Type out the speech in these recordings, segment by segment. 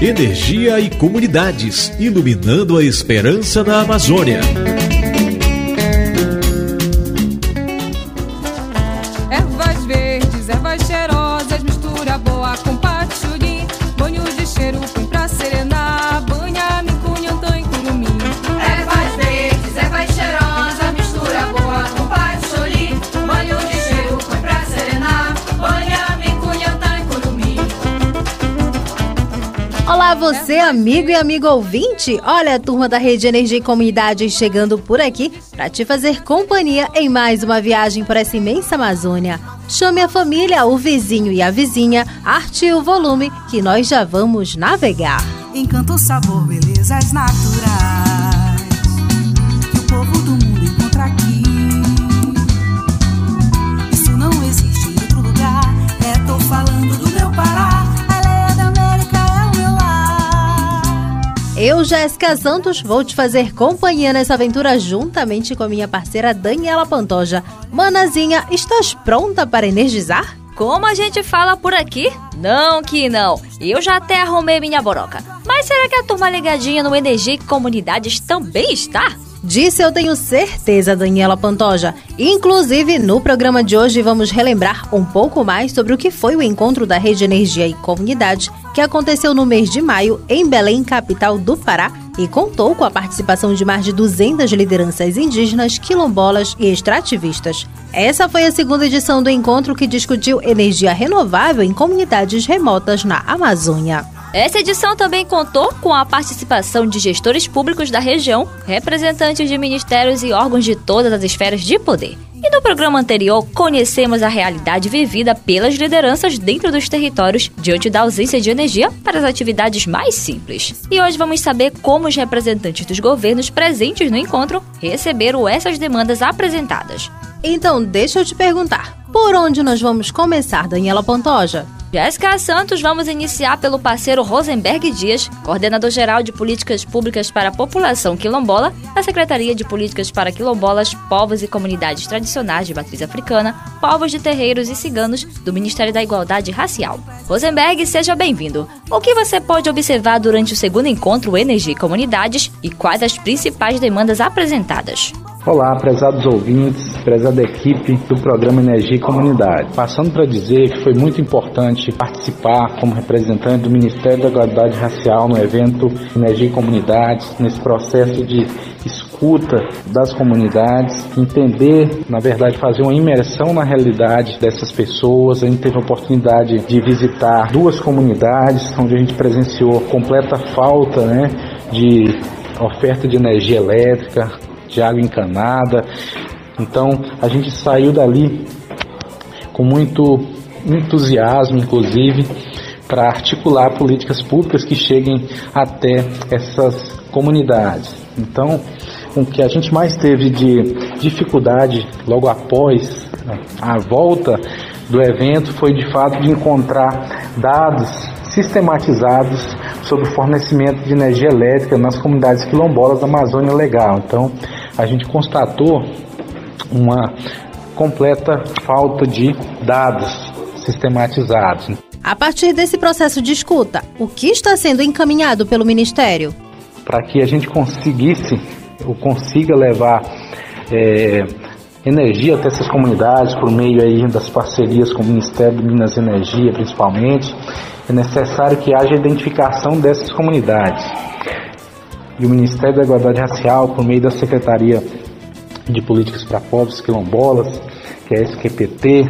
Energia e comunidades, iluminando a esperança na Amazônia. Você, amigo e amigo ouvinte. Olha a turma da Rede Energia e Comunidade chegando por aqui para te fazer companhia em mais uma viagem por essa imensa Amazônia. Chame a família, o vizinho e a vizinha, arte o volume, que nós já vamos navegar. Encanto, sabor, belezas naturais. Que o povo do mundo encontra aqui. Eu, Jéssica Santos, vou te fazer companhia nessa aventura juntamente com a minha parceira Daniela Pantoja. Manazinha, estás pronta para energizar? Como a gente fala por aqui? Não que não. Eu já até arrumei minha boroca. Mas será que a turma ligadinha no Energia Comunidades também está? Disse eu tenho certeza, Daniela Pantoja. Inclusive, no programa de hoje vamos relembrar um pouco mais sobre o que foi o encontro da Rede Energia e Comunidade, que aconteceu no mês de maio em Belém, capital do Pará, e contou com a participação de mais de 200 lideranças indígenas, quilombolas e extrativistas. Essa foi a segunda edição do encontro que discutiu energia renovável em comunidades remotas na Amazônia. Essa edição também contou com a participação de gestores públicos da região, representantes de ministérios e órgãos de todas as esferas de poder. E no programa anterior, conhecemos a realidade vivida pelas lideranças dentro dos territórios diante da ausência de energia para as atividades mais simples. E hoje vamos saber como os representantes dos governos presentes no encontro receberam essas demandas apresentadas. Então, deixa eu te perguntar, por onde nós vamos começar, Daniela Pantoja? Jéssica Santos, vamos iniciar pelo parceiro Rosenberg Dias, coordenador-geral de Políticas Públicas para a População Quilombola, da Secretaria de Políticas para Quilombolas, Povos e Comunidades Tradicionais de Matriz Africana, Povos de Terreiros e Ciganos, do Ministério da Igualdade Racial. Rosenberg, seja bem-vindo. O que você pode observar durante o segundo encontro Energia e Comunidades e quais as principais demandas apresentadas? Olá, prezados ouvintes, prezada equipe do programa Energia e Comunidade. Passando para dizer que foi muito importante participar como representante do Ministério da Igualdade Racial no evento Energia e Comunidades, nesse processo de escuta das comunidades, entender, na verdade, fazer uma imersão na realidade dessas pessoas. A gente teve a oportunidade de visitar duas comunidades onde a gente presenciou completa falta né, de oferta de energia elétrica, de água encanada. Então a gente saiu dali com muito entusiasmo, inclusive, para articular políticas públicas que cheguem até essas comunidades. Então, o que a gente mais teve de dificuldade logo após né, a volta do evento foi de fato de encontrar dados sistematizados sobre o fornecimento de energia elétrica nas comunidades quilombolas da Amazônia Legal. Então, a gente constatou uma completa falta de dados sistematizados. A partir desse processo de escuta, o que está sendo encaminhado pelo Ministério? Para que a gente conseguisse ou consiga levar é, energia até essas comunidades por meio aí das parcerias com o Ministério de Minas e Energia, principalmente, é necessário que haja identificação dessas comunidades e o Ministério da Igualdade Racial, por meio da Secretaria de Políticas para Povos Quilombolas, que é a SQPT,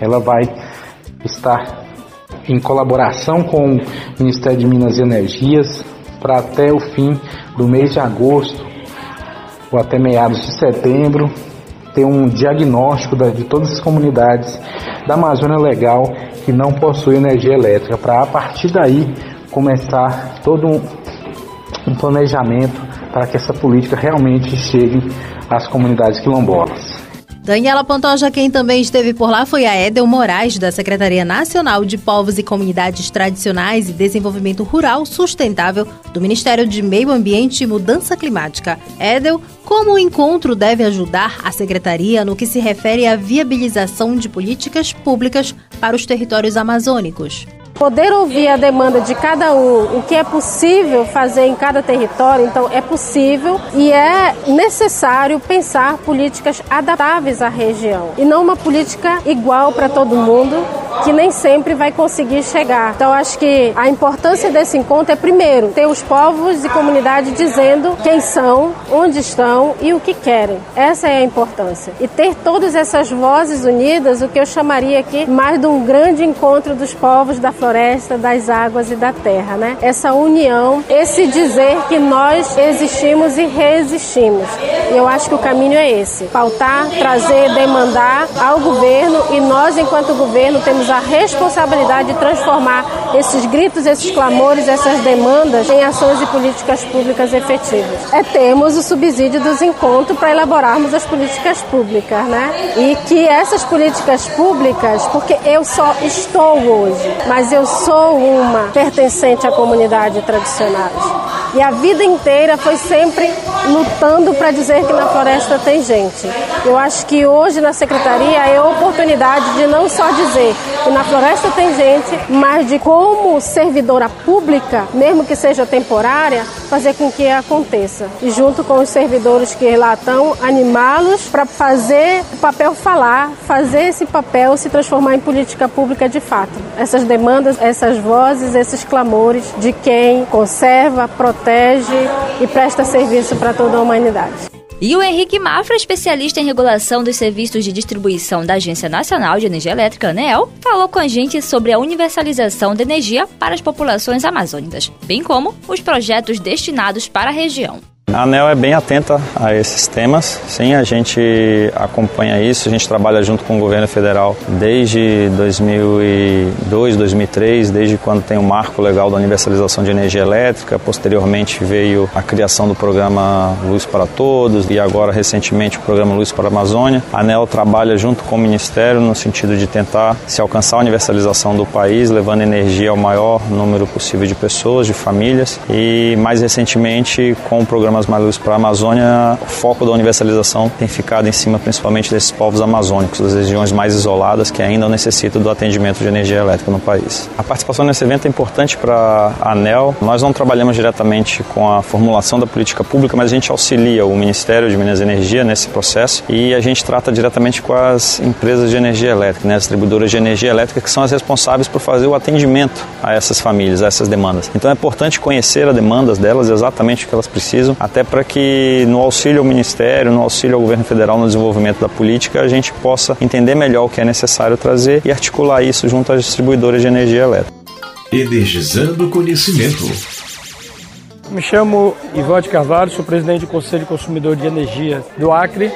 ela vai estar em colaboração com o Ministério de Minas e Energias para até o fim do mês de agosto ou até meados de setembro ter um diagnóstico de todas as comunidades da Amazônia Legal que não possuem energia elétrica, para a partir daí começar todo um, um planejamento para que essa política realmente chegue às comunidades quilombolas. Daniela Pantoja, quem também esteve por lá foi a Edel Moraes, da Secretaria Nacional de Povos e Comunidades Tradicionais e Desenvolvimento Rural Sustentável do Ministério de Meio Ambiente e Mudança Climática. Edel, como o encontro deve ajudar a Secretaria no que se refere à viabilização de políticas públicas para os territórios amazônicos? Poder ouvir a demanda de cada um, o que é possível fazer em cada território, então é possível e é necessário pensar políticas adaptáveis à região e não uma política igual para todo mundo que nem sempre vai conseguir chegar. Então acho que a importância desse encontro é primeiro ter os povos e comunidade dizendo quem são, onde estão e o que querem. Essa é a importância. E ter todas essas vozes unidas, o que eu chamaria aqui mais de um grande encontro dos povos da floresta, das águas e da terra, né? Essa união, esse dizer que nós existimos e resistimos. E eu acho que o caminho é esse: pautar, trazer, demandar ao governo e nós, enquanto governo, temos a responsabilidade de transformar esses gritos, esses clamores, essas demandas em ações e políticas públicas efetivas. É termos o subsídio dos encontros para elaborarmos as políticas públicas, né? E que essas políticas públicas, porque eu só estou hoje, mas eu sou uma pertencente à comunidade tradicional. E a vida inteira foi sempre lutando para dizer que na floresta tem gente. Eu acho que hoje na secretaria é a oportunidade de não só dizer que na floresta tem gente, mas de como servidora pública, mesmo que seja temporária, fazer com que aconteça. E junto com os servidores que lá estão, animá-los para fazer o papel falar, fazer esse papel se transformar em política pública de fato. Essas demandas, essas vozes, esses clamores de quem conserva, protege e presta serviço para toda a humanidade. E o Henrique Mafra, especialista em regulação dos serviços de distribuição da Agência Nacional de Energia Elétrica, ANEEL, falou com a gente sobre a universalização da energia para as populações amazônicas, bem como os projetos destinados para a região. A ANEL é bem atenta a esses temas, sim, a gente acompanha isso, a gente trabalha junto com o governo federal desde 2002, 2003, desde quando tem o marco legal da universalização de energia elétrica, posteriormente veio a criação do programa Luz para Todos e agora recentemente o programa Luz para a Amazônia. A ANEL trabalha junto com o Ministério no sentido de tentar se alcançar a universalização do país, levando energia ao maior número possível de pessoas, de famílias. E mais recentemente com o programa programas mais para a Amazônia, o foco da universalização tem ficado em cima principalmente desses povos amazônicos, das regiões mais isoladas que ainda necessitam do atendimento de energia elétrica no país. A participação nesse evento é importante para a ANEL. Nós não trabalhamos diretamente com a formulação da política pública, mas a gente auxilia o Ministério de Minas e Energia nesse processo e a gente trata diretamente com as empresas de energia elétrica, né, as distribuidoras de energia elétrica, que são as responsáveis por fazer o atendimento a essas famílias, a essas demandas. Então é importante conhecer as demandas delas, exatamente o que elas precisam, até para que no auxílio ao Ministério, no auxílio ao governo federal no desenvolvimento da política, a gente possa entender melhor o que é necessário trazer e articular isso junto às distribuidoras de energia elétrica. Energizando conhecimento. Me chamo Ivan de Carvalho, sou presidente do Conselho de Consumidor de Energia do Acre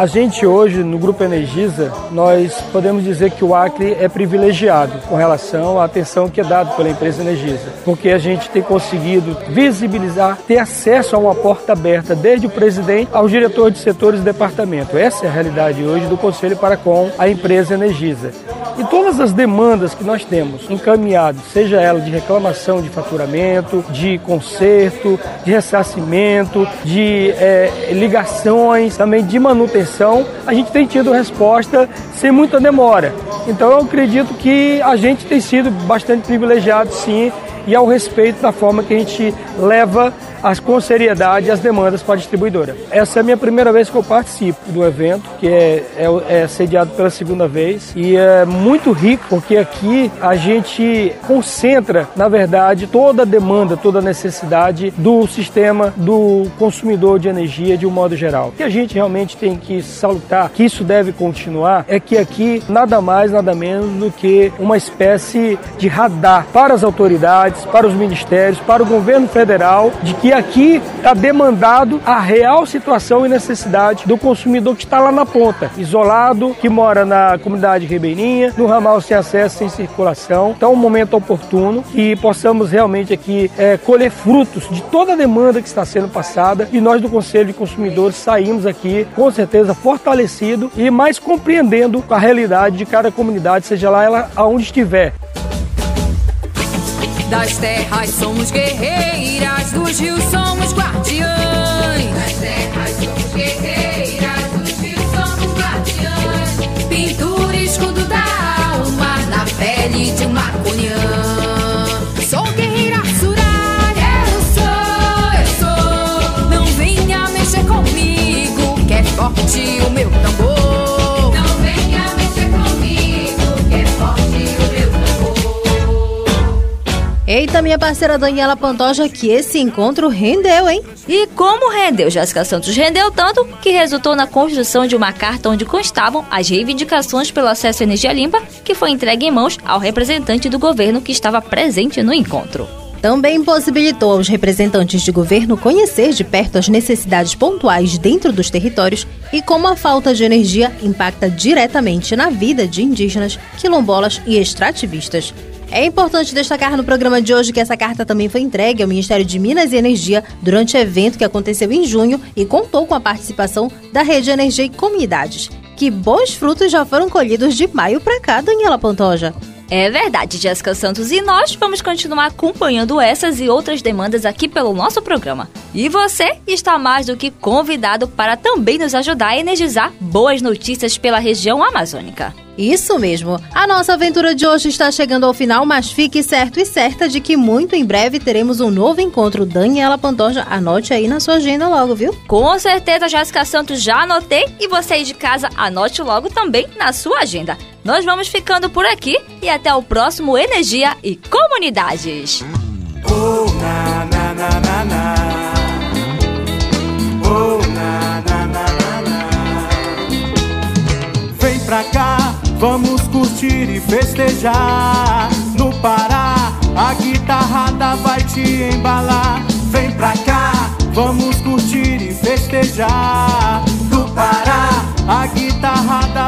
a gente hoje no Grupo Energisa, nós podemos dizer que o Acre é privilegiado com relação à atenção que é dada pela empresa Energisa, porque a gente tem conseguido visibilizar, ter acesso a uma porta aberta desde o presidente ao diretor de setores e departamento. Essa é a realidade hoje do Conselho para com a empresa Energisa. E todas as demandas que nós temos encaminhadas, seja ela de reclamação de faturamento, de conserto, de ressarcimento, de é, ligações, também de manutenção a gente tem tido resposta sem muita demora. Então eu acredito que a gente tem sido bastante privilegiado sim e ao respeito da forma que a gente leva as, com seriedade as demandas para a distribuidora. Essa é a minha primeira vez que eu participo do evento, que é, é, é sediado pela segunda vez e é muito rico porque aqui a gente concentra, na verdade, toda a demanda, toda a necessidade do sistema do consumidor de energia de um modo geral. O que a gente realmente tem que salutar, que isso deve continuar, é que aqui nada mais, nada menos do que uma espécie de radar para as autoridades, para os ministérios, para o governo federal, de que e aqui está demandado a real situação e necessidade do consumidor que está lá na ponta, isolado, que mora na comunidade ribeirinha, no ramal sem acesso, sem circulação. Então, é um momento oportuno que possamos realmente aqui é, colher frutos de toda a demanda que está sendo passada e nós do Conselho de Consumidores saímos aqui com certeza fortalecido e mais compreendendo a realidade de cada comunidade, seja lá ela aonde estiver. Das terras somos guerreiras, dos rios somos guardiães. Eita, minha parceira Daniela Pantoja, que esse encontro rendeu, hein? E como rendeu? Jéssica Santos rendeu tanto que resultou na construção de uma carta onde constavam as reivindicações pelo acesso à energia limpa, que foi entregue em mãos ao representante do governo que estava presente no encontro. Também possibilitou aos representantes de governo conhecer de perto as necessidades pontuais dentro dos territórios e como a falta de energia impacta diretamente na vida de indígenas, quilombolas e extrativistas. É importante destacar no programa de hoje que essa carta também foi entregue ao Ministério de Minas e Energia durante o evento que aconteceu em junho e contou com a participação da Rede Energia e Comunidades. Que bons frutos já foram colhidos de maio para cá, Daniela Pantoja. É verdade, Jéssica Santos, e nós vamos continuar acompanhando essas e outras demandas aqui pelo nosso programa. E você está mais do que convidado para também nos ajudar a energizar boas notícias pela região amazônica. Isso mesmo. A nossa aventura de hoje está chegando ao final, mas fique certo e certa de que muito em breve teremos um novo encontro. Daniela Pantoja, anote aí na sua agenda logo, viu? Com certeza, Jéssica Santos, já anotei e você aí de casa anote logo também na sua agenda. Nós vamos ficando por aqui e até o próximo Energia e Comunidades. Na, na, na, Vem pra cá, vamos curtir e festejar. No Pará, a guitarrada vai te embalar. Vem pra cá, vamos curtir e festejar.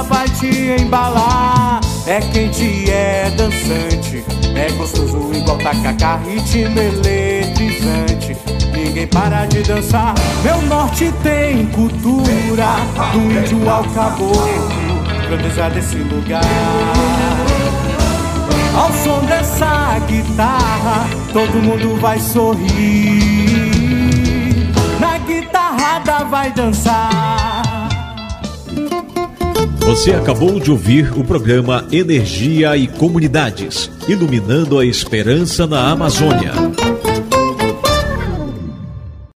Vai te embalar. É quente, é dançante. É gostoso igual tacacá, ritmo eletrizante. Ninguém para de dançar. Meu norte tem cultura, do índio ao caboclo. Grandeza desse lugar. Ao som dessa guitarra, todo mundo vai sorrir. Na guitarrada vai dançar. Você acabou de ouvir o programa Energia e Comunidades, iluminando a esperança na Amazônia.